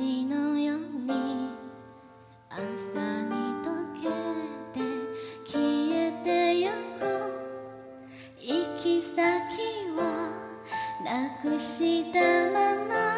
星のように朝に溶けて消えてゆく行き先をなくしたまま。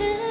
could